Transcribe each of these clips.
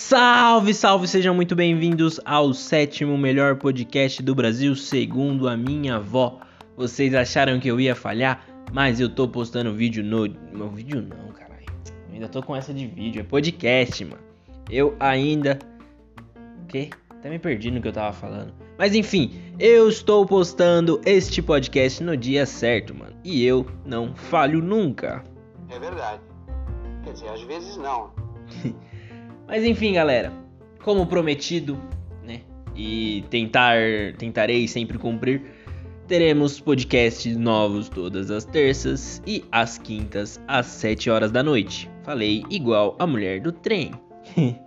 Salve, salve, sejam muito bem-vindos ao sétimo melhor podcast do Brasil, segundo a minha avó. Vocês acharam que eu ia falhar, mas eu tô postando vídeo no. Meu vídeo não, caralho. Eu ainda tô com essa de vídeo, é podcast, mano. Eu ainda. O quê? Até me perdi no que eu tava falando. Mas enfim, eu estou postando este podcast no dia certo, mano. E eu não falho nunca. É verdade. Quer dizer, às vezes não. Mas enfim, galera, como prometido, né? E tentar, tentarei sempre cumprir, teremos podcasts novos todas as terças e às quintas às 7 horas da noite. Falei igual a mulher do trem.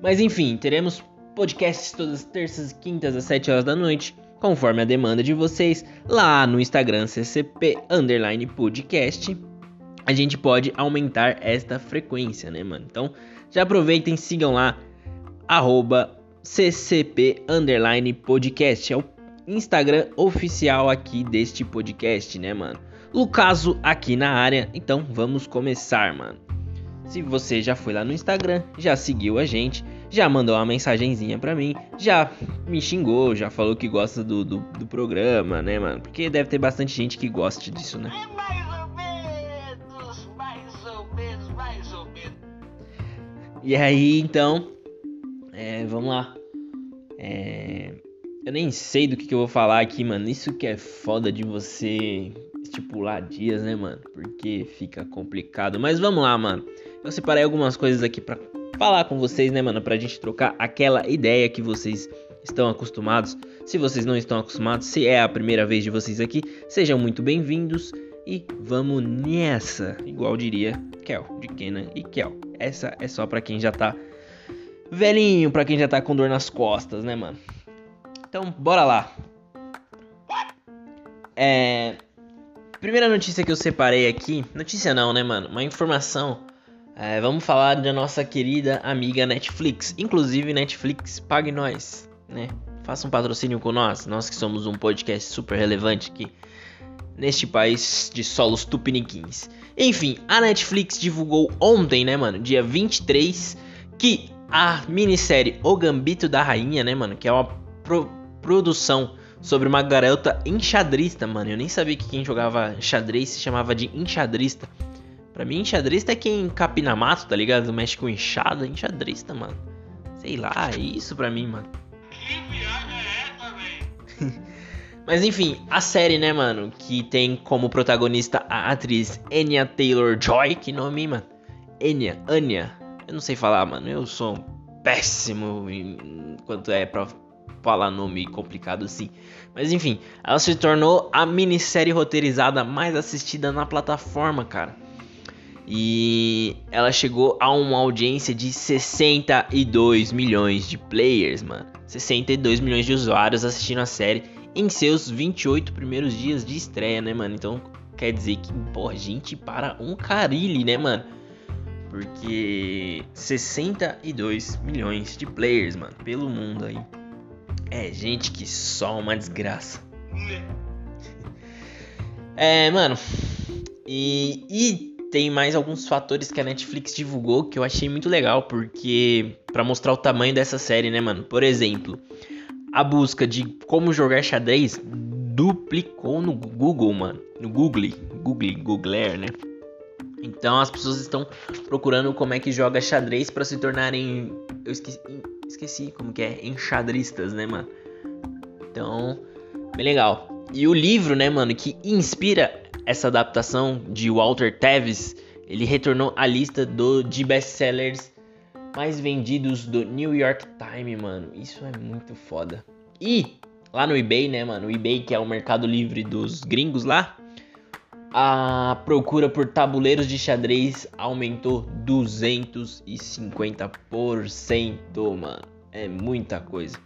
Mas enfim, teremos podcasts todas as terças e quintas às 7 horas da noite, conforme a demanda de vocês, lá no Instagram ccp podcast. A gente pode aumentar esta frequência, né, mano? Então, já aproveitem, sigam lá, arroba ccp podcast. É o Instagram oficial aqui deste podcast, né, mano? Lucaso aqui na área, então vamos começar, mano. Se você já foi lá no Instagram, já seguiu a gente, já mandou uma mensagenzinha pra mim, já me xingou, já falou que gosta do, do, do programa, né, mano? Porque deve ter bastante gente que gosta disso, né? E aí, então, é, vamos lá. É, eu nem sei do que, que eu vou falar aqui, mano. Isso que é foda de você estipular dias, né, mano? Porque fica complicado. Mas vamos lá, mano. Eu separei algumas coisas aqui pra falar com vocês, né, mano? Pra gente trocar aquela ideia que vocês estão acostumados. Se vocês não estão acostumados, se é a primeira vez de vocês aqui, sejam muito bem-vindos. E vamos nessa, igual diria Kel, de Kenan e Kel. Essa é só pra quem já tá velhinho, pra quem já tá com dor nas costas, né, mano? Então, bora lá. É. Primeira notícia que eu separei aqui. Notícia não, né, mano? Uma informação. É, vamos falar da nossa querida amiga Netflix. Inclusive, Netflix, pague nós, né? Faça um patrocínio com nós. Nós que somos um podcast super relevante aqui neste país de solos tupiniquins. Enfim, a Netflix divulgou ontem, né, mano, dia 23, que a minissérie O Gambito da Rainha, né, mano, que é uma pro produção sobre uma garota enxadrista, mano. Eu nem sabia que quem jogava xadrez se chamava de enxadrista. Pra mim, enxadrista é quem capina mato, tá ligado? Mexe com enxada, enxadrista, mano. Sei lá, é isso pra mim, mano. Que viagem é essa, velho? Mas enfim, a série, né, mano, que tem como protagonista a atriz Anya Taylor-Joy, que nome, mano? Anya, Anya. Eu não sei falar, mano. Eu sou péssimo em quanto é pra falar nome complicado assim. Mas enfim, ela se tornou a minissérie roteirizada mais assistida na plataforma, cara. E ela chegou a uma audiência de 62 milhões de players, mano. 62 milhões de usuários assistindo a série em seus 28 primeiros dias de estreia, né, mano? Então quer dizer que, gente para um carilho, né, mano? Porque 62 milhões de players, mano, pelo mundo aí. É gente que só uma desgraça. É, mano. E, e tem mais alguns fatores que a Netflix divulgou que eu achei muito legal, porque para mostrar o tamanho dessa série, né, mano? Por exemplo, a busca de como jogar xadrez duplicou no Google, mano. No Google, Google, Googler, né? Então as pessoas estão procurando como é que joga xadrez para se tornarem, eu esqueci, esqueci como que é, enxadristas, né, mano? Então, bem legal. E o livro, né, mano, que inspira essa adaptação de Walter Tevis, ele retornou à lista do, de best-sellers mais vendidos do New York Times, mano. Isso é muito foda. E lá no eBay, né, mano? O eBay, que é o mercado livre dos gringos lá, a procura por tabuleiros de xadrez aumentou 250%, mano. É muita coisa.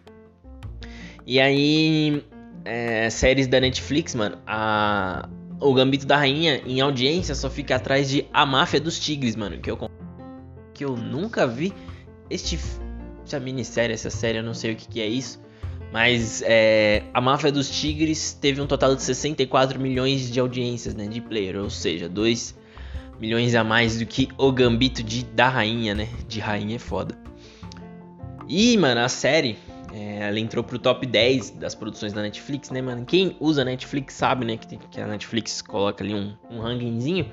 E aí, é, séries da Netflix, mano, a o Gambito da Rainha em audiência só fica atrás de A Máfia dos Tigres, mano, que eu que eu nunca vi este essa minissérie, essa série, eu não sei o que, que é isso. Mas é, a Máfia dos Tigres teve um total de 64 milhões de audiências, né, de player, ou seja, 2 milhões a mais do que o Gambito de, da Rainha, né? De Rainha é foda. E, mano, a série, é, ela entrou pro top 10 das produções da Netflix, né, mano? Quem usa Netflix sabe, né, que, tem, que a Netflix coloca ali um, um rankingzinho.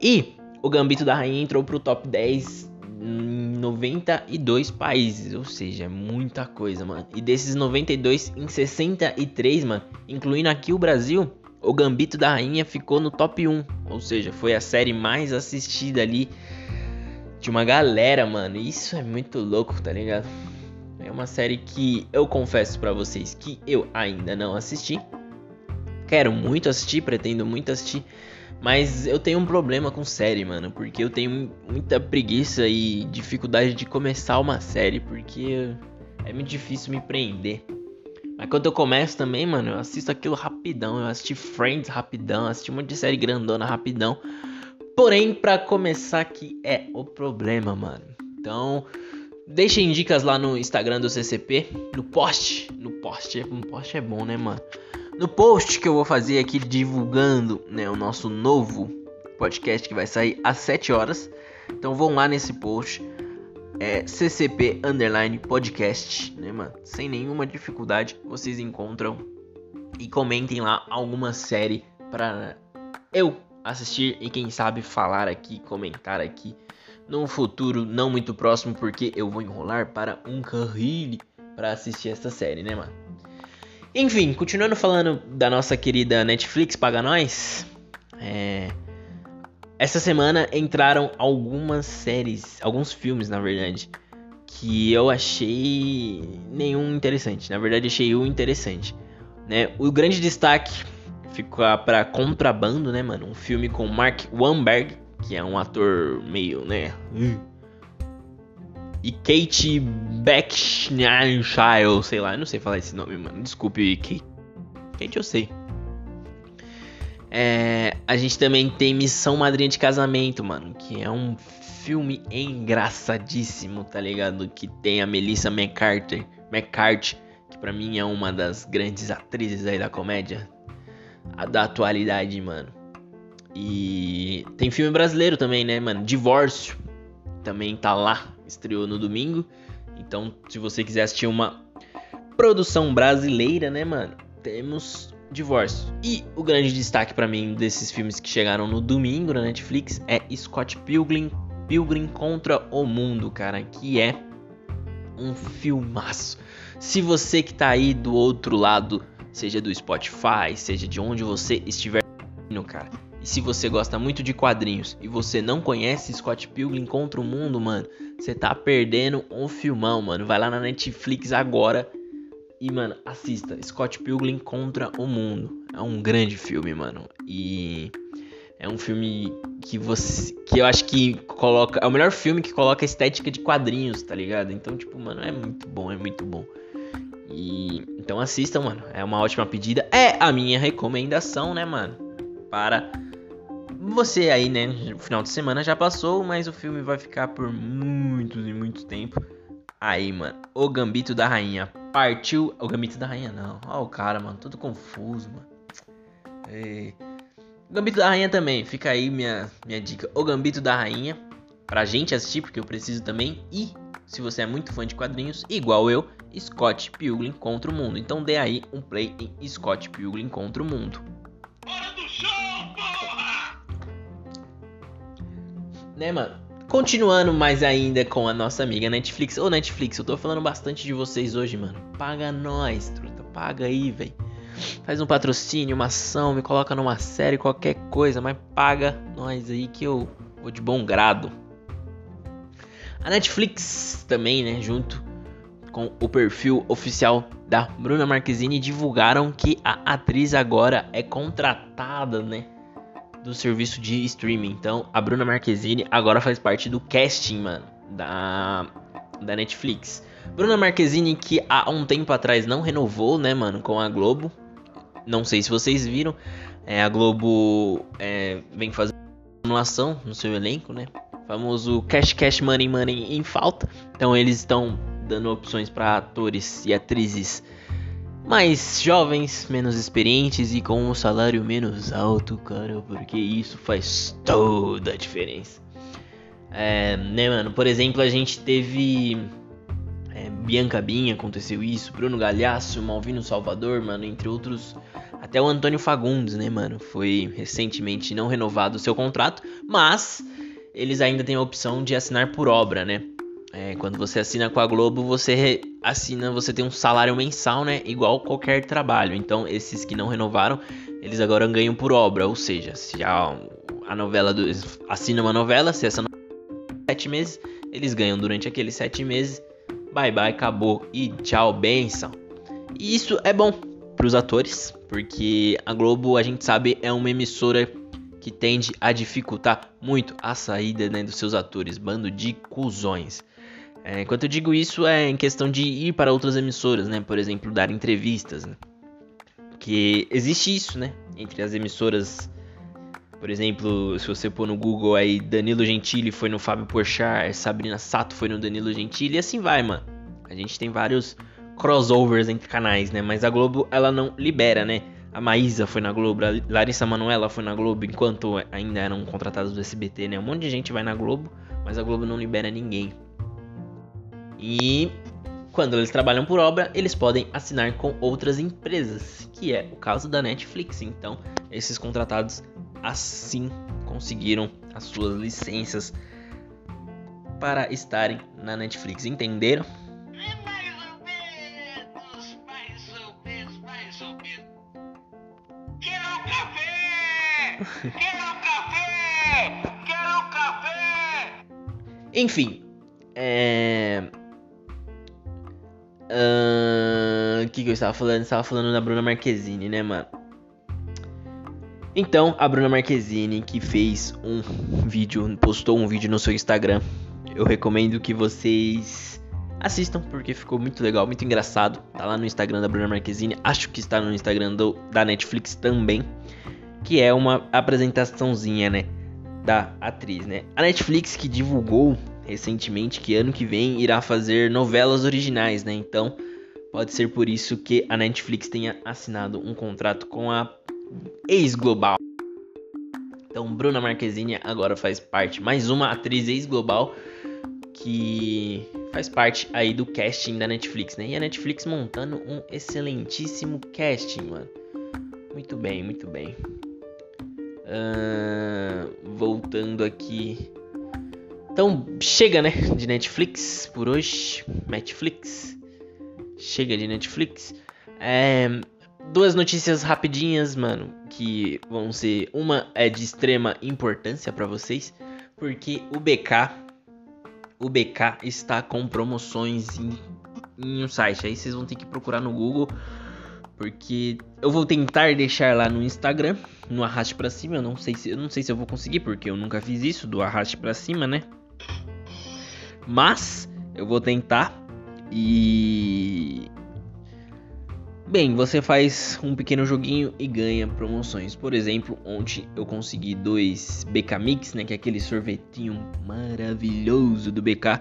E o Gambito da Rainha entrou pro top 10 em 92 países, ou seja, é muita coisa, mano. E desses 92 em 63, mano, incluindo aqui o Brasil, o Gambito da Rainha ficou no top 1, ou seja, foi a série mais assistida ali de uma galera, mano. Isso é muito louco, tá ligado? É uma série que eu confesso para vocês que eu ainda não assisti. Quero muito assistir, pretendo muito assistir, mas eu tenho um problema com série, mano, porque eu tenho muita preguiça e dificuldade de começar uma série, porque é muito difícil me prender. Mas quando eu começo também, mano, eu assisto aquilo rapidão. Eu assisti Friends rapidão, assisti um monte de série grandona rapidão. Porém, para começar aqui é o problema, mano. Então, deixem dicas lá no Instagram do CCP, no post, no post, no post é bom, né, mano? No post que eu vou fazer aqui divulgando, né, o nosso novo podcast que vai sair às 7 horas. Então vão lá nesse post, é CCP underline podcast, né, mano? Sem nenhuma dificuldade, vocês encontram e comentem lá alguma série para eu assistir e quem sabe falar aqui, comentar aqui num futuro não muito próximo, porque eu vou enrolar para um carrilho para assistir essa série, né, mano? Enfim, continuando falando da nossa querida Netflix paga nós, é... essa semana entraram algumas séries, alguns filmes, na verdade, que eu achei nenhum interessante. Na verdade, achei um interessante, né? O grande destaque fica para Contrabando, né, mano? Um filme com Mark Wahlberg, que é um ator meio, né? E Kate Beckinsale, sei lá, eu não sei falar esse nome, mano. Desculpe, Kate. Kate eu sei. É, a gente também tem Missão Madrinha de Casamento, mano, que é um filme engraçadíssimo, tá ligado? Que tem a Melissa McCarthy, McCarthy, que para mim é uma das grandes atrizes aí da comédia, da atualidade, mano. E tem filme brasileiro também, né, mano? Divórcio também tá lá, estreou no domingo. Então, se você quiser assistir uma produção brasileira, né, mano? Temos Divórcio. E o grande destaque para mim desses filmes que chegaram no domingo na Netflix é Scott Pilgrim, Pilgrim contra o Mundo, cara, que é um filmaço. Se você que tá aí do outro lado, seja do Spotify, seja de onde você estiver, cara, e se você gosta muito de quadrinhos e você não conhece Scott Pilgrim contra o Mundo, mano, você tá perdendo um filmão, mano. Vai lá na Netflix agora e, mano, assista Scott Pilgrim contra o Mundo. É um grande filme, mano. E é um filme que você que eu acho que coloca, é o melhor filme que coloca a estética de quadrinhos, tá ligado? Então, tipo, mano, é muito bom, é muito bom. E então assistam, mano. É uma ótima pedida. É a minha recomendação, né, mano? Para você aí, né? O final de semana já passou, mas o filme vai ficar por muitos e muito tempo. Aí, mano, o Gambito da Rainha partiu. O Gambito da Rainha não. Ó, o cara, mano, todo confuso, mano. E... O Gambito da Rainha também. Fica aí minha, minha dica. O Gambito da Rainha. Pra gente assistir, porque eu preciso também. E, se você é muito fã de quadrinhos, igual eu, Scott Pilgrim contra o mundo. Então dê aí um play em Scott Pilgrim contra o mundo. Hora do né, mano? Continuando mais ainda com a nossa amiga Netflix. Ô, Netflix, eu tô falando bastante de vocês hoje, mano. Paga nós, truta. Paga aí, velho. Faz um patrocínio, uma ação, me coloca numa série, qualquer coisa, mas paga nós aí que eu vou de bom grado. A Netflix também, né, junto com o perfil oficial da Bruna Marquezine, divulgaram que a atriz agora é contratada, né, do serviço de streaming. Então, a Bruna Marquezine agora faz parte do casting, mano, da, da Netflix. Bruna Marquezine que há um tempo atrás não renovou, né, mano, com a Globo. Não sei se vocês viram. É, a Globo é, vem fazendo anulação no seu elenco, né? Famoso cash, cash, money, money em falta. Então eles estão dando opções para atores e atrizes mais jovens, menos experientes e com um salário menos alto, cara, porque isso faz toda a diferença. É, né, mano? Por exemplo, a gente teve É, Bianca Binha aconteceu isso, Bruno Galhaço, Malvino Salvador, mano, entre outros. Até o Antônio Fagundes, né, mano? Foi recentemente não renovado o seu contrato, mas eles ainda têm a opção de assinar por obra, né? É, quando você assina com a Globo, você assina, você tem um salário mensal, né? Igual qualquer trabalho. Então, esses que não renovaram, eles agora ganham por obra. Ou seja, se a, a novela do, assina uma novela, se essa novela sete meses, eles ganham durante aqueles sete meses. Bye bye, acabou e tchau, benção. E isso é bom para os atores, porque a Globo, a gente sabe, é uma emissora que tende a dificultar muito a saída né, dos seus atores, bando de cuzões. É, enquanto eu digo isso, é em questão de ir para outras emissoras, né? Por exemplo, dar entrevistas. Né? Que existe isso, né? Entre as emissoras. Por exemplo, se você pôr no Google aí, Danilo Gentili foi no Fábio Porchat, Sabrina Sato foi no Danilo Gentili, e assim vai, mano. A gente tem vários crossovers entre canais, né? Mas a Globo, ela não libera, né? A Maísa foi na Globo, a Larissa Manoela foi na Globo, enquanto ainda eram contratados do SBT, né? Um monte de gente vai na Globo, mas a Globo não libera ninguém. E quando eles trabalham por obra, eles podem assinar com outras empresas, que é o caso da Netflix. Então, esses contratados assim conseguiram as suas licenças para estarem na Netflix. Entenderam? Mais ou menos, mais ou menos, mais ou menos. Quero um café! Quero um café! Quero um café! Enfim, é. O que, que eu estava falando? Eu estava falando da Bruna Marquezine, né, mano? Então, a Bruna Marquezine que fez um vídeo, postou um vídeo no seu Instagram. Eu recomendo que vocês assistam, porque ficou muito legal, muito engraçado. Tá lá no Instagram da Bruna Marquezine. Acho que está no Instagram do, da Netflix também. Que é uma apresentaçãozinha, né? Da atriz, né? A Netflix que divulgou recentemente que ano que vem irá fazer novelas originais, né? Então, pode ser por isso que a Netflix tenha assinado um contrato com a ex-global. Então, Bruna Marquezine agora faz parte, mais uma atriz ex-global que faz parte aí do casting da Netflix, né? E a Netflix montando um excelentíssimo casting, mano. Muito bem, muito bem. Uh, voltando aqui então chega, né, de Netflix por hoje. Netflix. Chega de Netflix. É, duas notícias rapidinhas, mano, que vão ser uma é de extrema importância para vocês, porque o BK o BK está com promoções em, em um site. Aí vocês vão ter que procurar no Google, porque eu vou tentar deixar lá no Instagram, no arraste para cima. Eu não sei se eu não sei se eu vou conseguir, porque eu nunca fiz isso do arraste para cima, né? Mas eu vou tentar e Bem, você faz um pequeno joguinho e ganha promoções. Por exemplo, ontem eu consegui dois BK Mix, né, que é aquele sorvetinho maravilhoso do BK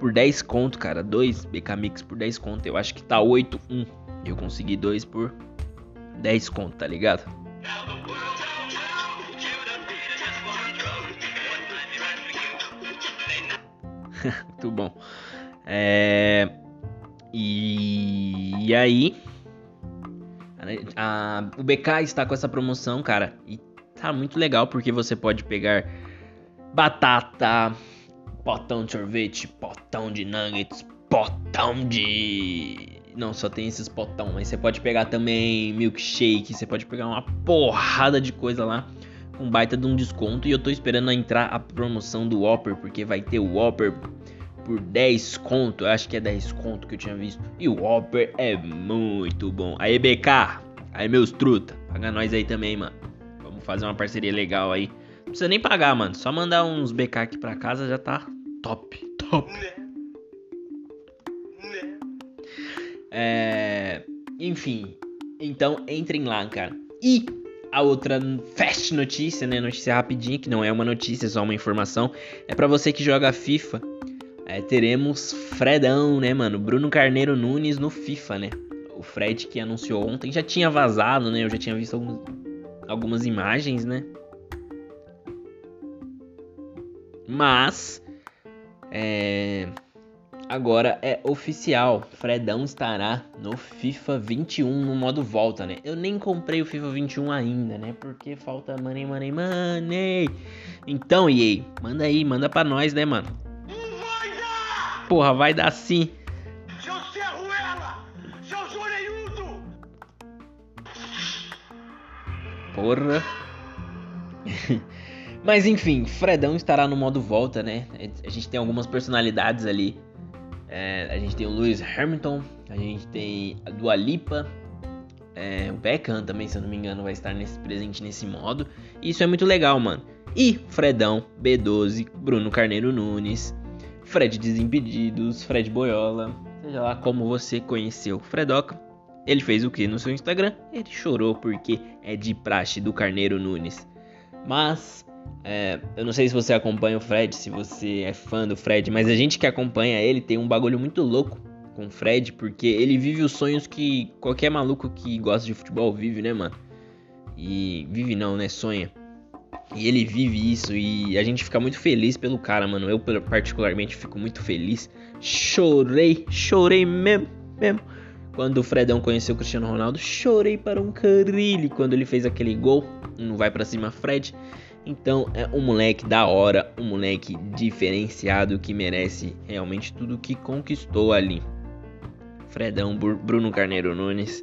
por 10 conto, cara. Dois BK Mix por 10 conto. Eu acho que tá 8 1. Eu consegui dois por 10 conto, tá ligado? Muito bom. É... E... e aí, a... o BK está com essa promoção, cara, e tá muito legal porque você pode pegar batata, potão de sorvete, potão de nuggets, potão de. Não, só tem esses potão, mas você pode pegar também milkshake, você pode pegar uma porrada de coisa lá um baita de um desconto. E eu tô esperando entrar a promoção do Whopper, porque vai ter o Whopper por 10 conto. Eu acho que é 10 conto que eu tinha visto. E o Whopper é muito bom. Aí, BK, aí meus truta, paga nós aí também, mano. Vamos fazer uma parceria legal aí. Não precisa nem pagar, mano. Só mandar uns BK aqui pra casa já tá top, top. É... Enfim, então entrem lá, cara. E a outra fast notícia, né? Notícia rapidinha, que não é uma notícia, é só uma informação. É para você que joga FIFA. É, teremos Fredão, né, mano? Bruno Carneiro Nunes no FIFA, né? O Fred que anunciou ontem já tinha vazado, né? Eu já tinha visto alguns, algumas imagens, né? Mas. É, agora é oficial. Fredão estará no FIFA 21 no modo volta, né? Eu nem comprei o FIFA 21 ainda, né? Porque falta money, money, money. Então, EA, manda aí, manda pra nós, né, mano? Não vai dar! Porra, vai dar sim. Seu Serruela! Seu Zoreiudo! Porra. Mas enfim, Fredão estará no modo volta, né? A gente tem algumas personalidades ali. É, a gente tem o Lewis Hamilton, a gente tem a Dua Lipa, é, o Beckham também, se eu não me engano, vai estar nesse, presente nesse modo. Isso é muito legal, mano. E Fredão, B12, Bruno Carneiro Nunes, Fred Desimpedidos, Fred Boiola, seja lá como você conheceu Fredoca. Ele fez o que no seu Instagram? Ele chorou porque é de praxe do Carneiro Nunes. Mas é, eu não sei se você acompanha o Fred, se você é fã do Fred, mas a gente que acompanha ele tem um bagulho muito louco com o Fred, porque ele vive os sonhos que qualquer maluco que gosta de futebol vive, né, mano? E vive não, né? Sonha. E ele vive isso e a gente fica muito feliz pelo cara, mano. Eu particularmente fico muito feliz. Chorei, chorei mesmo, mesmo. Quando o Fredão conheceu o Cristiano Ronaldo, chorei para um carilho quando ele fez aquele gol. Não vai para cima, Fred. Então é um moleque da hora, um moleque diferenciado que merece realmente tudo que conquistou ali. Fredão, Bruno Carneiro Nunes.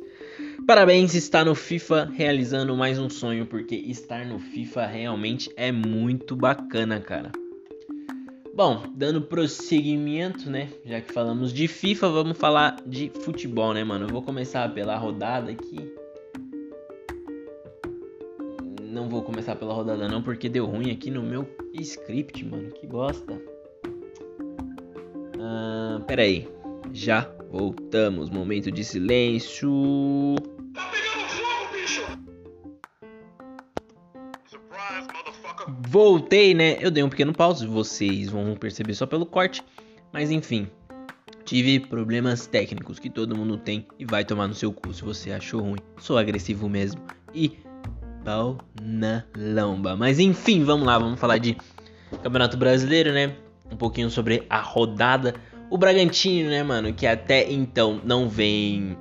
Parabéns, está no FIFA realizando mais um sonho, porque estar no FIFA realmente é muito bacana, cara. Bom, dando prosseguimento, né? Já que falamos de FIFA, vamos falar de futebol, né, mano? Eu vou começar pela rodada aqui. Começar pela rodada não, porque deu ruim aqui no meu script, mano. Que bosta. Ah, pera aí. Já voltamos. Momento de silêncio. Tá pegando fogo, bicho! Surprise, motherfucker! Voltei, né? Eu dei um pequeno pause, vocês vão perceber só pelo corte. Mas enfim, tive problemas técnicos que todo mundo tem e vai tomar no seu cu se você achou ruim. Sou agressivo mesmo e pau na lomba. Mas enfim, vamos lá, vamos falar de Campeonato Brasileiro, né? Um pouquinho sobre a rodada. O Bragantino, né, mano, que até então não vem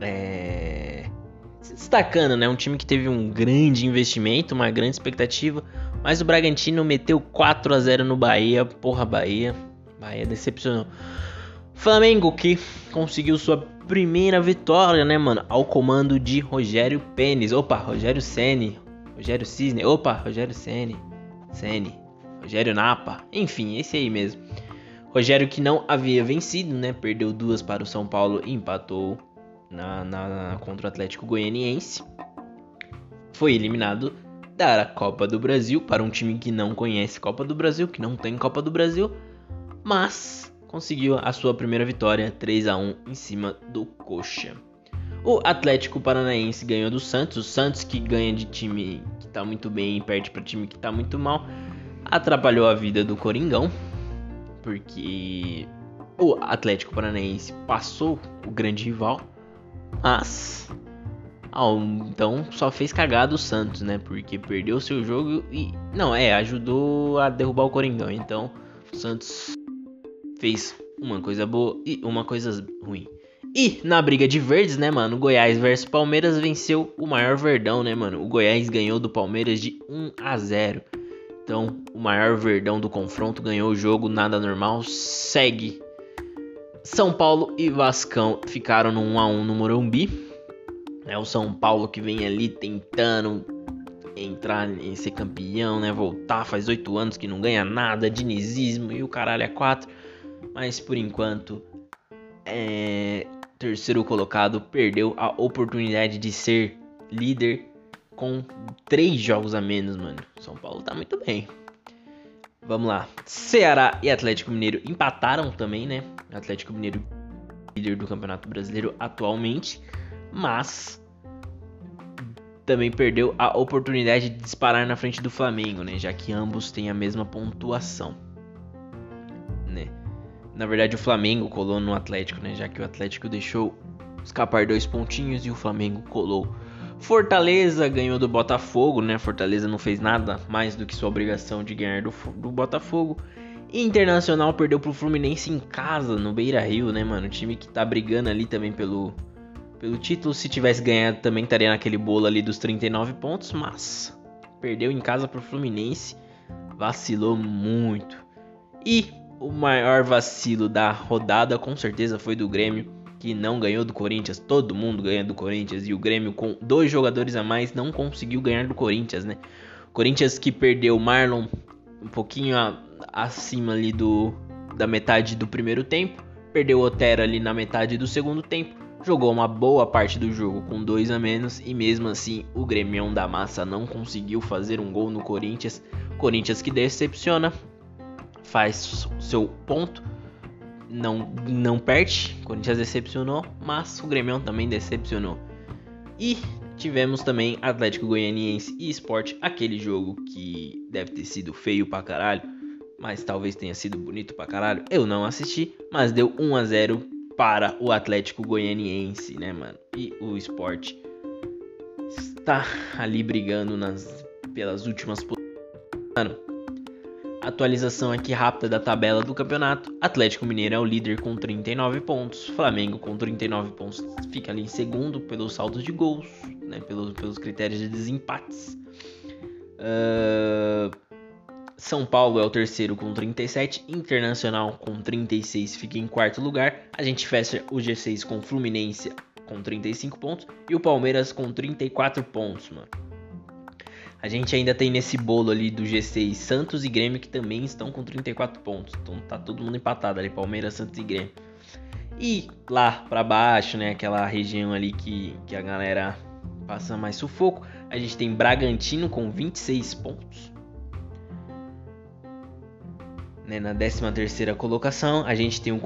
é, se destacando, né? Um time que teve um grande investimento, uma grande expectativa. Mas o Bragantino meteu 4 a 0 no Bahia. Porra, Bahia. Bahia decepcionou. Flamengo que conseguiu sua primeira vitória, né, mano? Ao comando de Rogério Pênis. Opa, Rogério Ceni. Rogério Cisne. Opa, Rogério Ceni. Ceni. Rogério Napa. Enfim, esse aí mesmo. Rogério que não havia vencido, né? Perdeu duas para o São Paulo e empatou na, na, contra o Atlético Goianiense. Foi eliminado da Copa do Brasil para um time que não conhece Copa do Brasil, que não tem Copa do Brasil, mas conseguiu a sua primeira vitória 3 a 1 em cima do Coxa. O Atlético Paranaense ganhou do Santos, o Santos que ganha de time que está muito bem e perde para time que está muito mal, atrapalhou a vida do Coringão, porque o Atlético Paranaense passou o grande rival, mas então só fez cagada o Santos, né? Porque perdeu seu jogo e não é ajudou a derrubar o Coringão. Então o Santos fez uma coisa boa e uma coisa ruim. E na briga de verdes, né, mano? Goiás versus Palmeiras venceu o maior verdão, né, mano? O Goiás ganhou do Palmeiras de 1 a 0. Então, o maior verdão do confronto ganhou o jogo, nada normal. Segue. São Paulo e Vascão ficaram no 1 a 1 no Morumbi. É o São Paulo que vem ali tentando entrar em ser campeão, né? Voltar, faz oito anos que não ganha nada, dinizismo e o caralho é quatro mas por enquanto é, terceiro colocado perdeu a oportunidade de ser líder com três jogos a menos, mano. São Paulo tá muito bem. Vamos lá. Ceará e Atlético Mineiro empataram também, né? Atlético Mineiro líder do Campeonato Brasileiro atualmente, mas também perdeu a oportunidade de disparar na frente do Flamengo, né? Já que ambos têm a mesma pontuação. Na verdade, o Flamengo colou no Atlético, né? Já que o Atlético deixou escapar dois pontinhos e o Flamengo colou. Fortaleza ganhou do Botafogo, né? Fortaleza não fez nada mais do que sua obrigação de ganhar do, do Botafogo. Internacional perdeu pro Fluminense em casa, no Beira Rio, né, mano? O time que tá brigando ali também pelo, pelo título. Se tivesse ganhado, também estaria naquele bolo ali dos 39 pontos, mas perdeu em casa pro Fluminense. Vacilou muito. E o maior vacilo da rodada, com certeza, foi do Grêmio, que não ganhou do Corinthians. Todo mundo ganha do Corinthians. E o Grêmio, com dois jogadores a mais, não conseguiu ganhar do Corinthians, né? Corinthians que perdeu Marlon um pouquinho a, acima ali do da metade do primeiro tempo, perdeu Otero ali na metade do segundo tempo, jogou uma boa parte do jogo com dois a menos e mesmo assim o Grêmio da Massa não conseguiu fazer um gol no Corinthians. Corinthians que decepciona, faz seu ponto, não não perde. Corinthians decepcionou, mas o Grêmio também decepcionou. E tivemos também Atlético Goianiense e Sport, aquele jogo que deve ter sido feio pra caralho mas talvez tenha sido bonito pra caralho. Eu não assisti, mas deu 1 a 0 para o Atlético Goianiense, né, mano? E o Sport está ali brigando nas pelas últimas Mano, atualização aqui rápida da tabela do campeonato. Atlético Mineiro é o líder com 39 pontos. Flamengo com 39 pontos fica ali em segundo pelos saldos de gols, né? Pelos, pelos critérios de desempates. Uh, são Paulo é o terceiro com 37, Internacional com 36 fica em quarto lugar. A gente fecha o G6 com Fluminense com 35 pontos e o Palmeiras com 34 pontos, mano. A gente ainda tem nesse bolo ali do G6 Santos e Grêmio que também estão com 34 pontos. Então tá todo mundo empatado ali, Palmeiras, Santos e Grêmio. E lá para baixo, né, aquela região ali que, que a galera passa mais sufoco, a gente tem Bragantino com 26 pontos né, na 13ª colocação. A gente tem o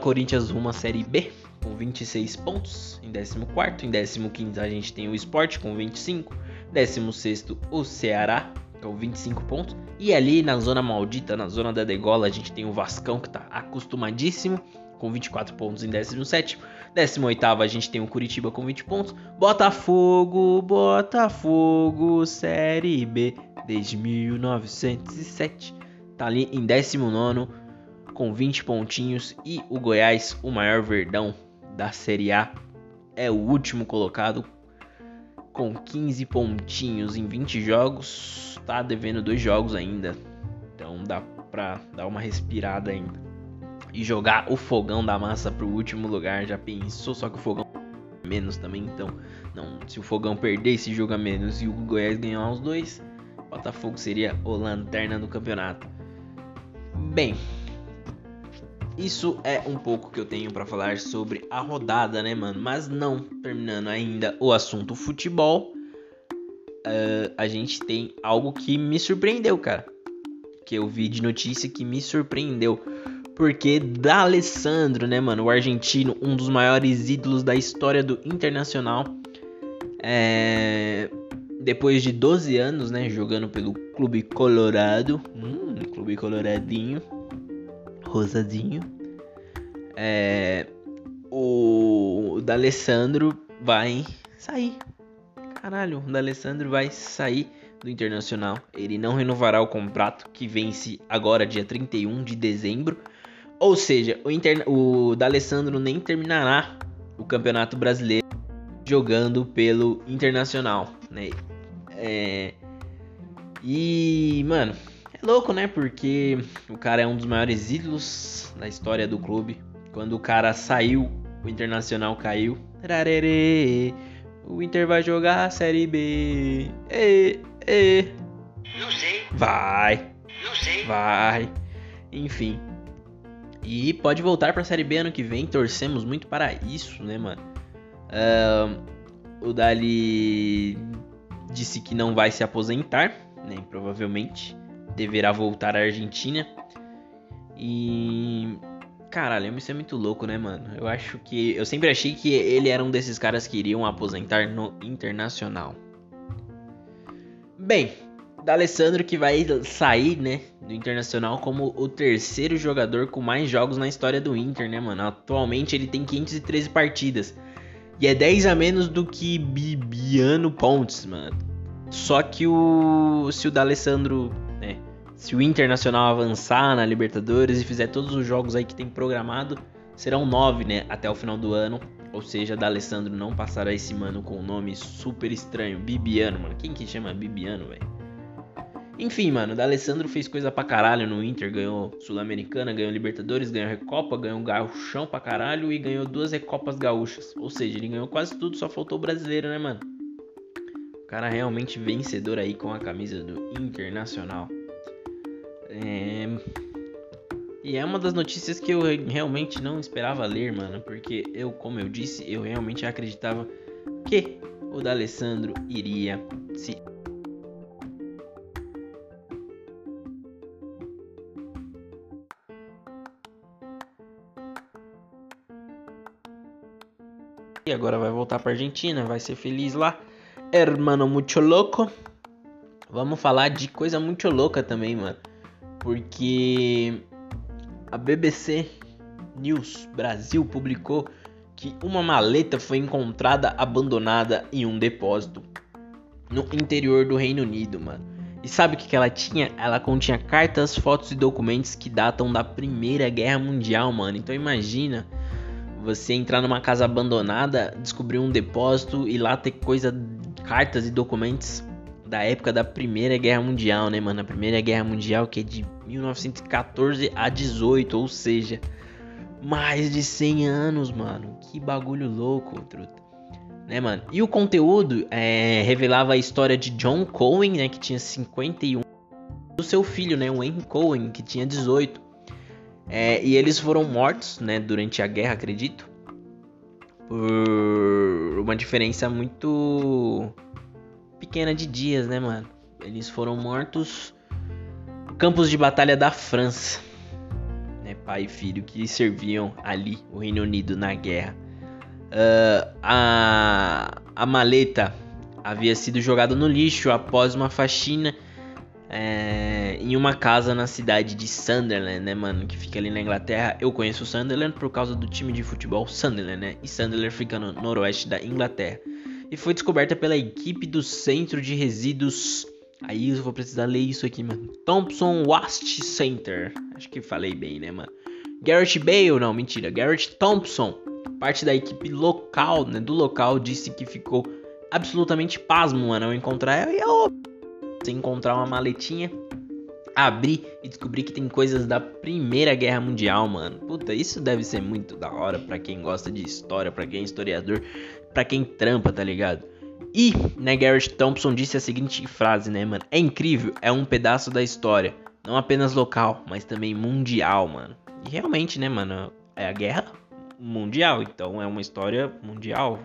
Corinthians rumo à Série B com 26 pontos em 14º. Em 15º a gente tem o Sport com 25. 16º o Ceará com 25 pontos. E ali na zona maldita, na zona da degola, a gente tem o Vascão que está acostumadíssimo com 24 pontos em 17 18 a gente tem o Curitiba com 20 pontos. Botafogo, Botafogo, Série B desde 1907 tá ali em 19 com 20 pontinhos e o Goiás, o maior verdão da Série A, é o último colocado com 15 pontinhos em 20 jogos, tá devendo dois jogos ainda. Então dá pra dar uma respirada ainda. E jogar o fogão da massa pro último lugar, já pensou, só que o fogão menos também, então não, se o fogão perder esse jogo a menos e o Goiás ganhar os dois, Botafogo seria o lanterna do campeonato. Bem, isso é um pouco que eu tenho para falar sobre a rodada, né, mano? Mas não terminando ainda o assunto futebol, uh, a gente tem algo que me surpreendeu, cara. Que eu vi de notícia que me surpreendeu. Porque D'Alessandro, né, mano? O argentino, um dos maiores ídolos da história do Internacional. É... Depois de 12 anos, né, jogando pelo Clube Colorado. Hum, clube coloradinho, rosadinho. É, o, D'Alessandro vai sair. Caralho, o D'Alessandro vai sair do Internacional. Ele não renovará o contrato que vence agora dia 31 de dezembro. Ou seja, o, o D'Alessandro nem terminará o Campeonato Brasileiro jogando pelo Internacional, né? É... E, mano, louco, né? Porque o cara é um dos maiores ídolos da história do clube. Quando o cara saiu, o Internacional caiu. Rarere, o Inter vai jogar a Série B. E, e. Não sei. Vai. Não sei. Vai. Enfim. E pode voltar para a Série B ano que vem. Torcemos muito para isso, né, mano? O Dali disse que não vai se aposentar, né? Provavelmente deverá voltar à Argentina. E. Caralho, isso é muito louco, né, mano? Eu acho que. Eu sempre achei que ele era um desses caras que iriam aposentar no Internacional. Bem, D'Alessandro que vai sair, né, do Internacional como o terceiro jogador com mais jogos na história do Inter, né, mano? Atualmente ele tem 513 partidas. E é 10 a menos do que Bibiano Pontes, mano. Só que o se o D'Alessandro Se o Internacional avançar na Libertadores e fizer todos os jogos aí que tem programado, serão nove, né? Até o final do ano. Ou seja, D'Alessandro não passará esse mano com um nome super estranho, Bibiano, mano. Quem que chama Bibiano, velho? Enfim, mano, D'Alessandro fez coisa pra caralho no Inter, ganhou Sul-Americana, ganhou Libertadores, ganhou Recopa, ganhou Gauchão pra caralho e ganhou duas Recopas Gaúchas. Ou seja, ele ganhou quase tudo, só faltou o brasileiro, né, mano? O cara realmente vencedor aí com a camisa do Internacional. É... E é uma das notícias que eu realmente não esperava ler, mano, porque eu, como eu disse, eu realmente acreditava que o D'Alessandro iria se E agora vai voltar para Argentina, vai ser feliz lá. Hermano muito louco. Vamos falar de coisa muito louca também, mano. Porque a BBC News Brasil publicou que uma maleta foi encontrada abandonada em um depósito no interior do Reino Unido, mano. E sabe o que, que ela tinha? Ela continha cartas, fotos e documentos que datam da Primeira Guerra Mundial, mano. Então imagina você entrar numa casa abandonada, descobrir um depósito e lá ter coisa, cartas e documentos da época da Primeira Guerra Mundial, né, mano? A Primeira Guerra Mundial que é de 1914 a 18, ou seja, mais de 100 anos, mano. Que bagulho louco, truta. Né, mano? E o conteúdo é, revelava a história de John Cohen, né, que tinha 51, do seu filho, né, o Henry Cohen, que tinha 18. É, e eles foram mortos, né, durante a guerra, acredito, por uma diferença muito pequena de dias, né, mano? Eles foram mortos no campos de batalha da França, né, pai e filho que serviam ali o Reino Unido na guerra. Uh, a, a maleta havia sido jogada no lixo após uma faxina é, em uma casa na cidade de Sunderland, né, mano? Que fica ali na Inglaterra. Eu conheço Sunderland por causa do time de futebol Sunderland, né? E Sunderland fica no noroeste da Inglaterra. E foi descoberta pela equipe do Centro de Resíduos. Aí eu vou precisar ler isso aqui, mano. Thompson Waste Center. Acho que falei bem, né, mano? Garrett Bale, não, mentira. Garrett Thompson, parte da equipe local, né? Do local, disse que ficou absolutamente pasmo, mano, ao encontrar. E eu você encontrar uma maletinha, abrir e descobrir que tem coisas da Primeira Guerra Mundial, mano. Puta, isso deve ser muito da hora para quem gosta de história, para quem é historiador, para quem trampa, tá ligado? E, né, Garrett Thompson disse a seguinte frase, né, mano? É incrível, é um pedaço da história, não apenas local, mas também mundial, mano. E realmente, né, mano, é a guerra mundial, então é uma história mundial.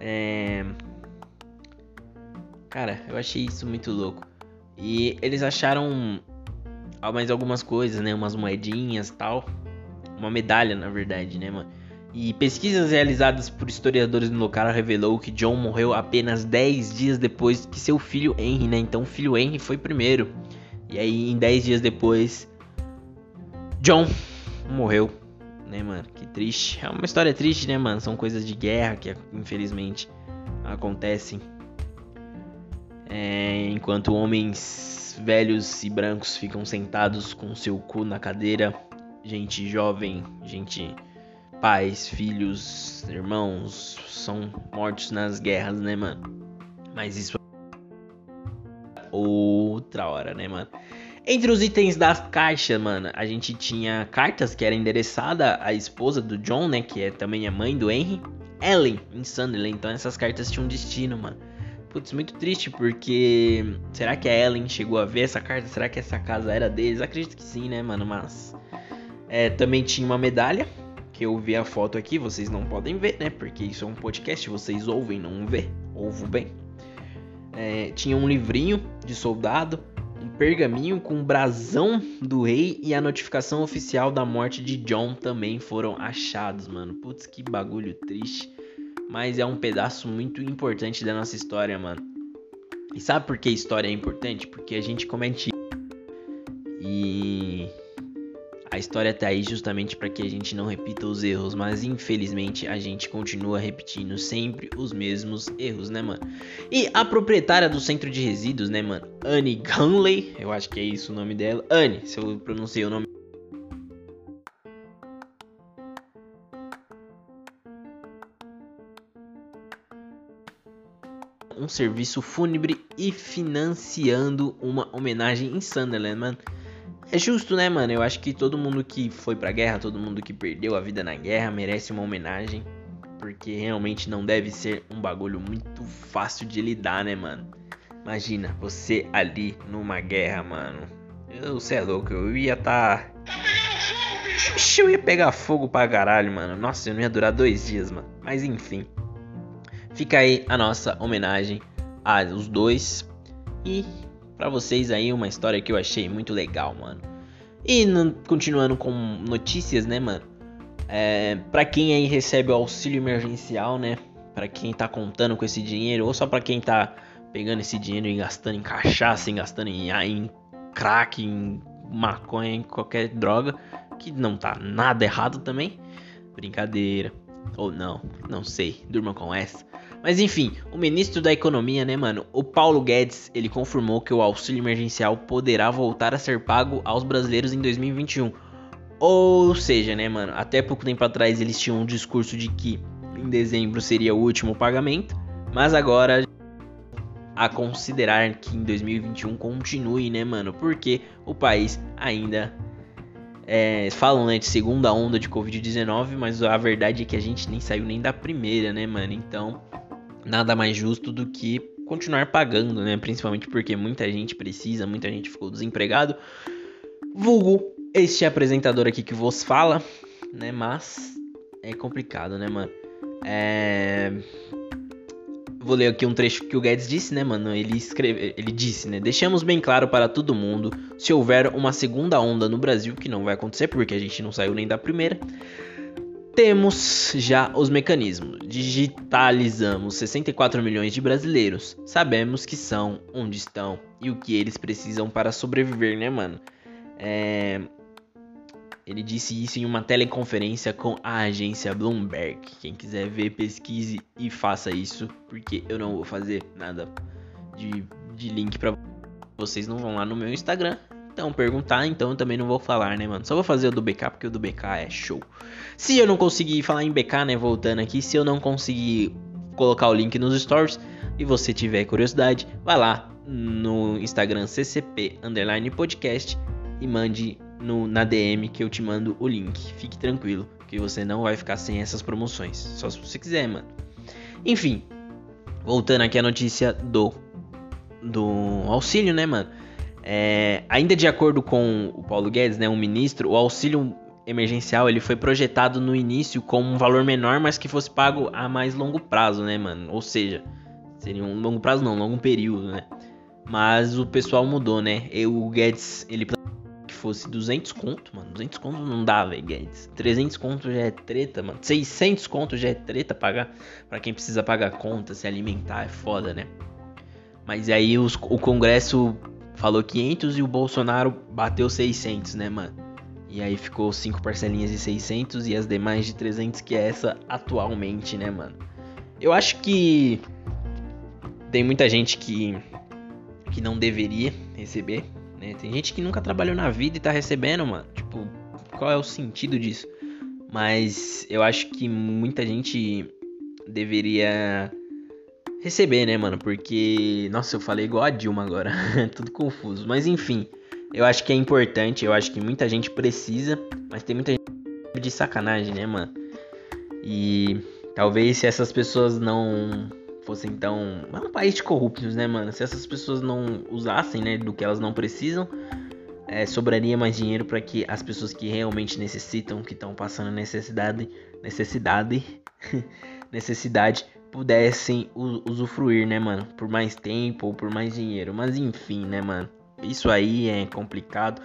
É... Cara, eu achei isso muito louco. E eles acharam mais algumas coisas, né? Umas moedinhas tal. Uma medalha, na verdade, né, mano? E pesquisas realizadas por historiadores no local revelou que John morreu apenas 10 dias depois que seu filho Henry, né? Então o filho Henry foi primeiro. E aí, em 10 dias depois, John morreu, né, mano? Que triste. É uma história triste, né, mano? São coisas de guerra que infelizmente acontecem. É, enquanto homens velhos e brancos ficam sentados com seu cu na cadeira, gente jovem, gente pais, filhos, irmãos são mortos nas guerras, né, mano? Mas isso é outra hora, né, mano? Entre os itens das caixas, mano, a gente tinha cartas que era endereçada à esposa do John, né, que é também a mãe do Henry, Ellen, em Sunderland. Então essas cartas tinham destino, mano. Putz, muito triste porque. Será que a Ellen chegou a ver essa carta? Será que essa casa era deles? Acredito que sim, né, mano? Mas. É, também tinha uma medalha. Que eu vi a foto aqui, vocês não podem ver, né? Porque isso é um podcast, vocês ouvem, não vê. Ouvo bem. É, tinha um livrinho de soldado, um pergaminho com o brasão do rei e a notificação oficial da morte de John também foram achados, mano. Putz, que bagulho triste mas é um pedaço muito importante da nossa história, mano. E sabe por que história é importante? Porque a gente comete a história tá aí justamente para que a gente não repita os erros, mas infelizmente a gente continua repetindo sempre os mesmos erros, né, mano? E a proprietária do centro de resíduos, né, mano? Anne Gunley, eu acho que é isso o nome dela. Anne, se eu pronunciei o nome um serviço fúnebre e financiando uma homenagem em Sunderland, mano. É justo, né, mano? Eu acho que todo mundo que foi pra guerra, todo mundo que perdeu a vida na guerra merece uma homenagem. Porque realmente não deve ser um bagulho muito fácil de lidar, né, mano? Imagina, você ali numa guerra, mano. Eu, sei é louco, eu ia tá. Eu ia pegar fogo pra caralho, mano. Nossa, eu não ia durar dois dias, mano. Mas enfim. Fica aí a nossa homenagem aos dois. E para vocês aí uma história que eu achei muito legal, mano. E no, continuando com notícias, né, mano? É, para quem aí recebe o auxílio emergencial, né? Para quem tá contando com esse dinheiro, ou só para quem tá pegando esse dinheiro e gastando em cachaça, em gastando em, em crack, em maconha, em qualquer droga, que não tá nada errado também. Brincadeira. Ou não, não sei, durma com essa. Mas enfim, o ministro da Economia, né, mano, o Paulo Guedes, ele confirmou que o auxílio emergencial poderá voltar a ser pago aos brasileiros em 2021. Ou seja, né, mano, até pouco tempo atrás eles tinham um discurso de que em dezembro seria o último pagamento, mas agora a considerar que em 2021 continue, né, mano, porque o país ainda é, falam né, de segunda onda de Covid-19, mas a verdade é que a gente nem saiu nem da primeira, né, mano? Então, nada mais justo do que continuar pagando, né? Principalmente porque muita gente precisa, muita gente ficou desempregado. Vulgo este apresentador aqui que vos fala, né? Mas é complicado, né, mano? É... Vou ler aqui um trecho que o Guedes disse, né, mano? Ele escreve, ele disse, né? Deixamos bem claro para todo mundo, se houver uma segunda onda no Brasil, que não vai acontecer porque a gente não saiu nem da primeira, temos já os mecanismos. Digitalizamos 64 milhões de brasileiros. Sabemos que são, onde estão e o que eles precisam para sobreviver, né, mano? É... Ele disse isso em uma teleconferência com a agência Bloomberg. Quem quiser ver, pesquise e faça isso, porque eu não vou fazer nada de, de link para vocês. Não vão lá no meu Instagram então, perguntar, então eu também não vou falar, né, mano? Só vou fazer o do BK, porque o do BK é show. Se eu não conseguir falar em BK, né, voltando aqui, se eu não conseguir colocar o link nos stories e você tiver curiosidade, vai lá no Instagram ccp underline podcast e mande no, na DM que eu te mando o link. Fique tranquilo, que você não vai ficar sem essas promoções. Só se você quiser, mano. Enfim, voltando aqui a notícia do do auxílio, né, mano? É, ainda de acordo com o Paulo Guedes, né, um ministro, o auxílio emergencial ele foi projetado no início com um valor menor, mas que fosse pago a mais longo prazo, né, mano? Ou seja, seria um longo prazo não, um longo período, né? Mas o pessoal mudou, né? E o Guedes, ele que fosse 200 conto, mano. 200 conto não dá, velho, Guedes. 300 conto já é treta, mano. 600 conto já é treta pagar para quem precisa pagar conta, se alimentar, é foda, né? Mas aí os, o Congresso falou 500 e o Bolsonaro bateu 600, né, mano? E aí ficou cinco parcelinhas de 600 e as demais de 300, que é essa atualmente, né, mano? Eu acho que tem muita gente que que não deveria receber, né? Tem gente que nunca trabalhou na vida e tá recebendo, mano. Tipo, qual é o sentido disso? Mas eu acho que muita gente deveria receber, né, mano? Porque, nossa, eu falei igual a Dilma agora, tudo confuso. Mas enfim, eu acho que é importante, eu acho que muita gente precisa, mas tem muita gente de sacanagem, né, mano? E talvez se essas pessoas não fossem tão. É um país de corruptos, né, mano? Se essas pessoas não usassem, né, do que elas não precisam, é, sobraria mais dinheiro para que as pessoas que realmente necessitam, que estão passando necessidade, necessidade, necessidade, pudessem usufruir, né, mano? Por mais tempo ou por mais dinheiro. Mas enfim, né, mano? Isso aí é complicado.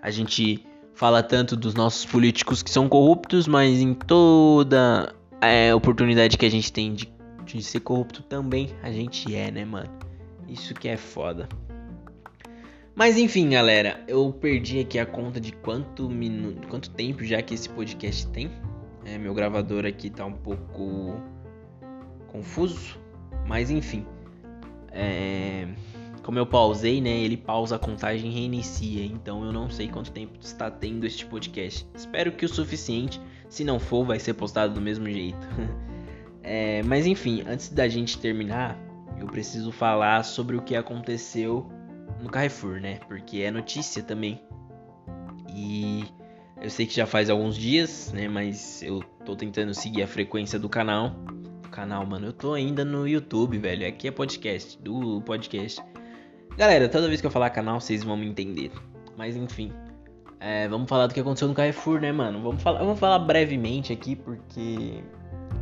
A gente fala tanto dos nossos políticos que são corruptos, mas em toda é, oportunidade que a gente tem de, de ser corrupto também, a gente é, né, mano? Isso que é foda. Mas enfim, galera, eu perdi aqui a conta de quanto minuto, quanto tempo já que esse podcast tem. É, meu gravador aqui tá um pouco confuso, mas enfim. É, como eu pausei, né? Ele pausa a contagem e reinicia. Então eu não sei quanto tempo está tendo este podcast. Espero que o suficiente. Se não for, vai ser postado do mesmo jeito. é, mas enfim, antes da gente terminar, eu preciso falar sobre o que aconteceu no Carrefour, né? Porque é notícia também. E eu sei que já faz alguns dias, né? Mas eu tô tentando seguir a frequência do canal. Canal, mano. Eu tô ainda no YouTube, velho. Aqui é podcast, do podcast. Galera, toda vez que eu falar canal, vocês vão me entender. Mas enfim. É, vamos falar do que aconteceu no Carrefour, né, mano? Vamos falar, vamos falar brevemente aqui, porque.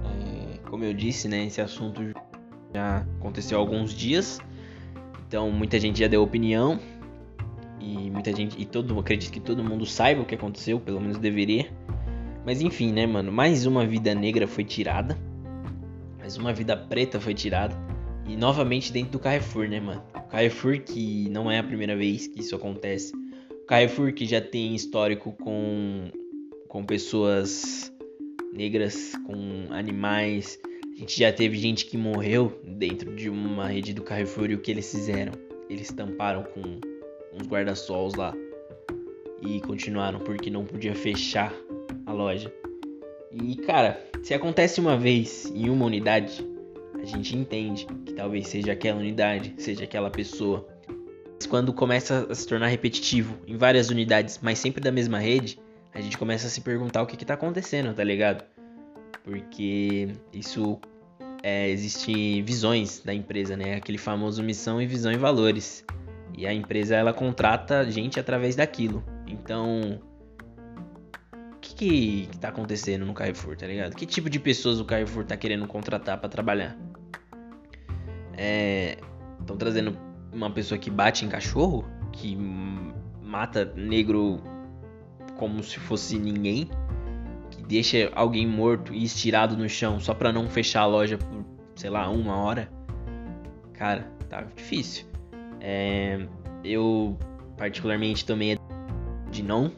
É, como eu disse, né? Esse assunto já aconteceu há alguns dias. Então muita gente já deu opinião. E muita gente. E todo acredito que todo mundo saiba o que aconteceu, pelo menos deveria. Mas enfim, né, mano? Mais uma vida negra foi tirada. Mais uma vida preta foi tirada. E novamente dentro do Carrefour, né, mano? Carrefour que não é a primeira vez que isso acontece. Carrefour que já tem histórico com, com pessoas negras, com animais, a gente já teve gente que morreu dentro de uma rede do Carrefour e o que eles fizeram? Eles tamparam com uns guarda-sols lá e continuaram porque não podia fechar a loja. E cara, se acontece uma vez em uma unidade, a gente entende que talvez seja aquela unidade, seja aquela pessoa. Mas quando começa a se tornar repetitivo em várias unidades, mas sempre da mesma rede, a gente começa a se perguntar o que, que tá acontecendo, tá ligado? Porque isso é, existe visões da empresa, né? Aquele famoso missão e visão e valores. E a empresa ela contrata gente através daquilo. Então, que, que, que tá acontecendo no Carrefour, tá ligado? Que tipo de pessoas o Carrefour tá querendo contratar para trabalhar? Estão é, trazendo uma pessoa que bate em cachorro, que mata negro como se fosse ninguém deixa alguém morto e estirado no chão só pra não fechar a loja por, sei lá, uma hora, cara, tá difícil. É, eu, particularmente, também de não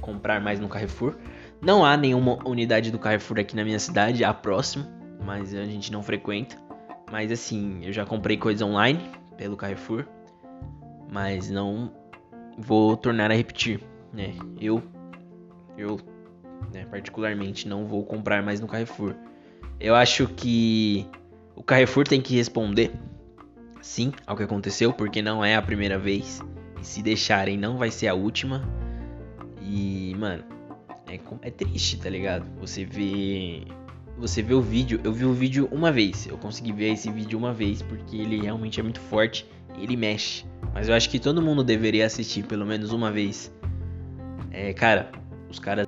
comprar mais no Carrefour. Não há nenhuma unidade do Carrefour aqui na minha cidade, a próxima, mas a gente não frequenta. Mas assim, eu já comprei coisa online pelo Carrefour, mas não vou tornar a repetir, né? Eu eu né? Particularmente, não vou comprar mais no Carrefour. Eu acho que o Carrefour tem que responder sim ao que aconteceu, porque não é a primeira vez. E se deixarem, não vai ser a última. E, mano, é, é triste, tá ligado? Você vê. Você vê o vídeo. Eu vi o vídeo uma vez. Eu consegui ver esse vídeo uma vez, porque ele realmente é muito forte. Ele mexe. Mas eu acho que todo mundo deveria assistir pelo menos uma vez. É, cara, os caras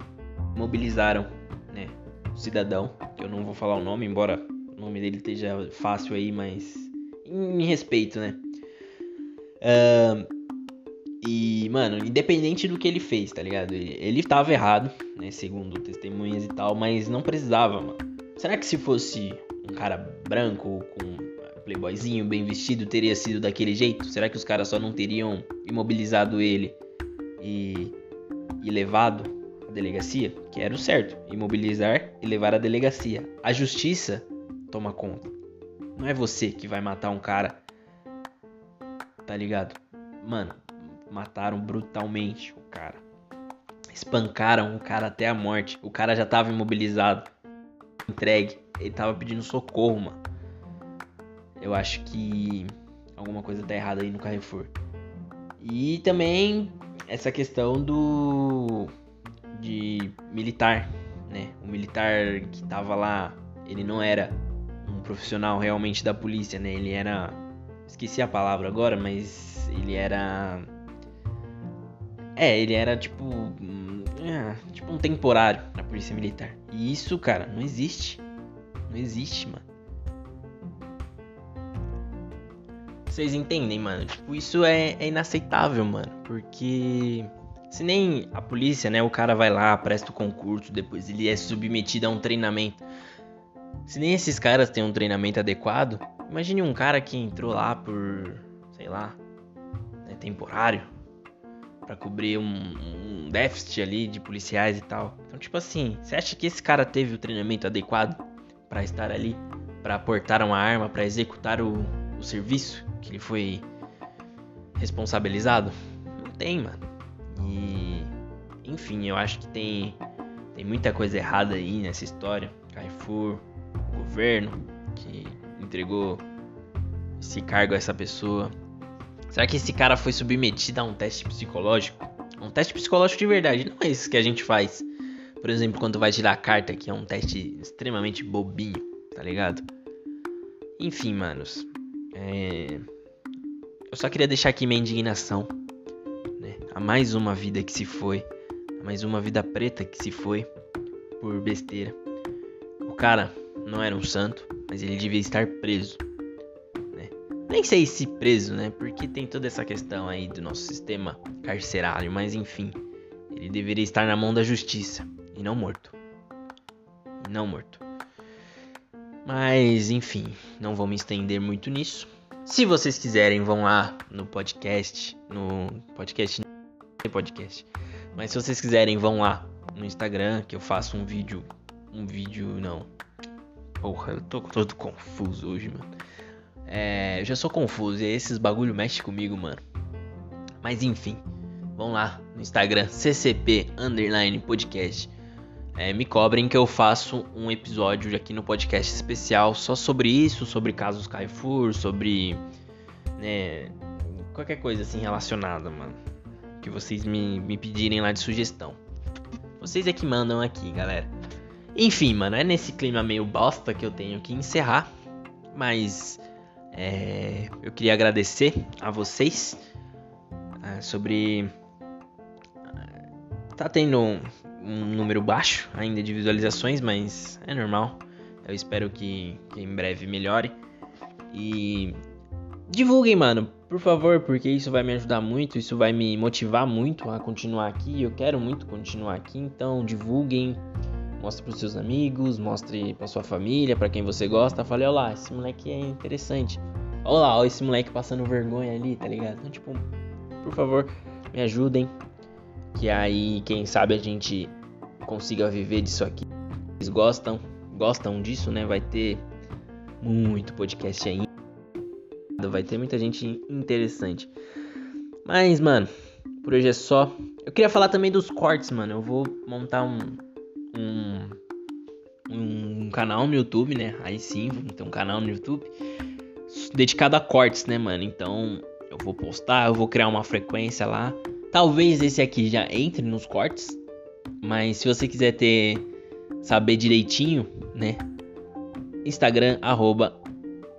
mobilizaram, né, o cidadão, que eu não vou falar o nome, embora o nome dele esteja fácil aí, mas em respeito, né? Uh, e, mano, independente do que ele fez, tá ligado? Ele, ele tava errado, né? Segundo testemunhas e tal, mas não precisava, mano. Será que se fosse um cara branco, com playboyzinho, bem vestido, teria sido daquele jeito? Será que os caras só não teriam imobilizado ele e, e levado delegacia, que era o certo, imobilizar e levar à delegacia. A justiça toma conta. Não é você que vai matar um cara. Tá ligado? Mano, mataram brutalmente o cara. Espancaram o cara até a morte. O cara já tava imobilizado. Entregue. Ele tava pedindo socorro, mano. Eu acho que alguma coisa tá errada aí no Carrefour. E também essa questão do de militar, né? O militar que tava lá, ele não era um profissional realmente da polícia, né? Ele era. Esqueci a palavra agora, mas ele era. É, ele era tipo. É, tipo um temporário na polícia militar. E isso, cara, não existe. Não existe, mano. Vocês entendem, mano? Tipo, isso é, é inaceitável, mano. Porque se nem a polícia, né? O cara vai lá, presta o concurso, depois ele é submetido a um treinamento. Se nem esses caras têm um treinamento adequado, imagine um cara que entrou lá por, sei lá, né, temporário, para cobrir um, um déficit ali de policiais e tal. Então, tipo assim, você acha que esse cara teve o treinamento adequado para estar ali, para portar uma arma, para executar o, o serviço que ele foi responsabilizado? Não tem, mano. E enfim, eu acho que tem tem muita coisa errada aí nessa história. Carrefour, o governo que entregou esse cargo a essa pessoa. Será que esse cara foi submetido a um teste psicológico? Um teste psicológico de verdade, não é esse que a gente faz. Por exemplo, quando vai tirar a carta, que é um teste extremamente bobinho, tá ligado? Enfim, manos. É... Eu só queria deixar aqui minha indignação. Né? A mais uma vida que se foi. A mais uma vida preta que se foi por besteira. O cara não era um santo, mas ele devia estar preso. Nem sei se preso, né? Porque tem toda essa questão aí do nosso sistema carcerário, mas enfim. Ele deveria estar na mão da justiça e não morto. E não morto. Mas enfim, não vou me estender muito nisso. Se vocês quiserem, vão lá no podcast, no podcast, podcast. Mas se vocês quiserem, vão lá no Instagram que eu faço um vídeo, um vídeo não. Porra, eu tô todo confuso hoje, mano. É, eu já sou confuso e esses bagulho mexe comigo, mano. Mas enfim, vão lá no Instagram ccp underline podcast é, me cobrem que eu faço um episódio aqui no podcast especial só sobre isso, sobre casos Carrefour, sobre né, qualquer coisa assim relacionada, mano. Que vocês me, me pedirem lá de sugestão. Vocês é que mandam aqui, galera. Enfim, mano, é nesse clima meio bosta que eu tenho que encerrar. Mas é, eu queria agradecer a vocês é, sobre. Tá tendo um número baixo ainda de visualizações, mas é normal. Eu espero que, que em breve melhore. E divulguem, mano, por favor, porque isso vai me ajudar muito, isso vai me motivar muito a continuar aqui. Eu quero muito continuar aqui, então divulguem, mostre para os seus amigos, mostre para sua família, para quem você gosta. Fale, olha lá, esse moleque é interessante. Olha lá, olha esse moleque passando vergonha ali, tá ligado? Então, tipo, por favor, me ajudem. Que aí, quem sabe a gente consiga viver disso aqui. Vocês gostam, gostam disso, né? Vai ter muito podcast ainda. Vai ter muita gente interessante. Mas, mano, por hoje é só. Eu queria falar também dos cortes, mano. Eu vou montar um, um, um canal no YouTube, né? Aí sim, vou ter um canal no YouTube dedicado a cortes, né, mano? Então, eu vou postar, eu vou criar uma frequência lá. Talvez esse aqui já entre nos cortes, mas se você quiser ter saber direitinho, né? Instagram arroba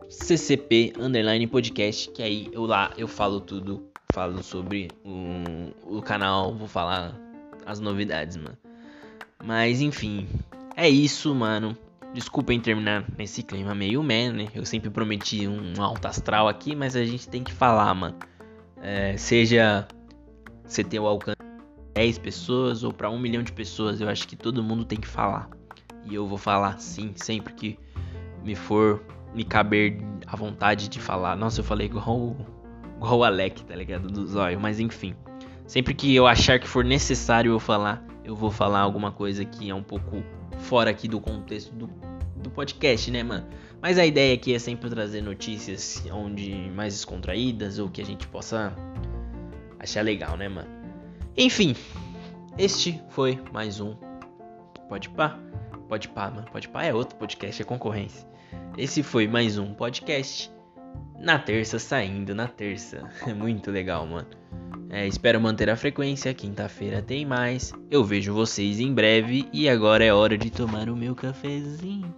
ccp underline podcast, que aí eu lá eu falo tudo, falo sobre o, o canal, vou falar as novidades, mano. Mas enfim, é isso, mano. Desculpem terminar nesse clima meio man, né? Eu sempre prometi um alto astral aqui, mas a gente tem que falar, mano. É, seja você ter o alcance 10 pessoas ou para um milhão de pessoas, eu acho que todo mundo tem que falar. E eu vou falar sim, sempre que me for me caber a vontade de falar. Nossa, eu falei igual, igual o Alec, tá ligado? Do zóio, mas enfim. Sempre que eu achar que for necessário eu falar, eu vou falar alguma coisa que é um pouco fora aqui do contexto do, do podcast, né, mano? Mas a ideia aqui é sempre trazer notícias onde mais descontraídas ou que a gente possa achar legal, né, mano? Enfim, este foi mais um Pode pá? Pode pá, mano. Pode pá é outro podcast, é concorrência. Esse foi mais um podcast na terça, saindo na terça. É muito legal, mano. É, espero manter a frequência. Quinta-feira tem mais. Eu vejo vocês em breve. E agora é hora de tomar o meu cafezinho.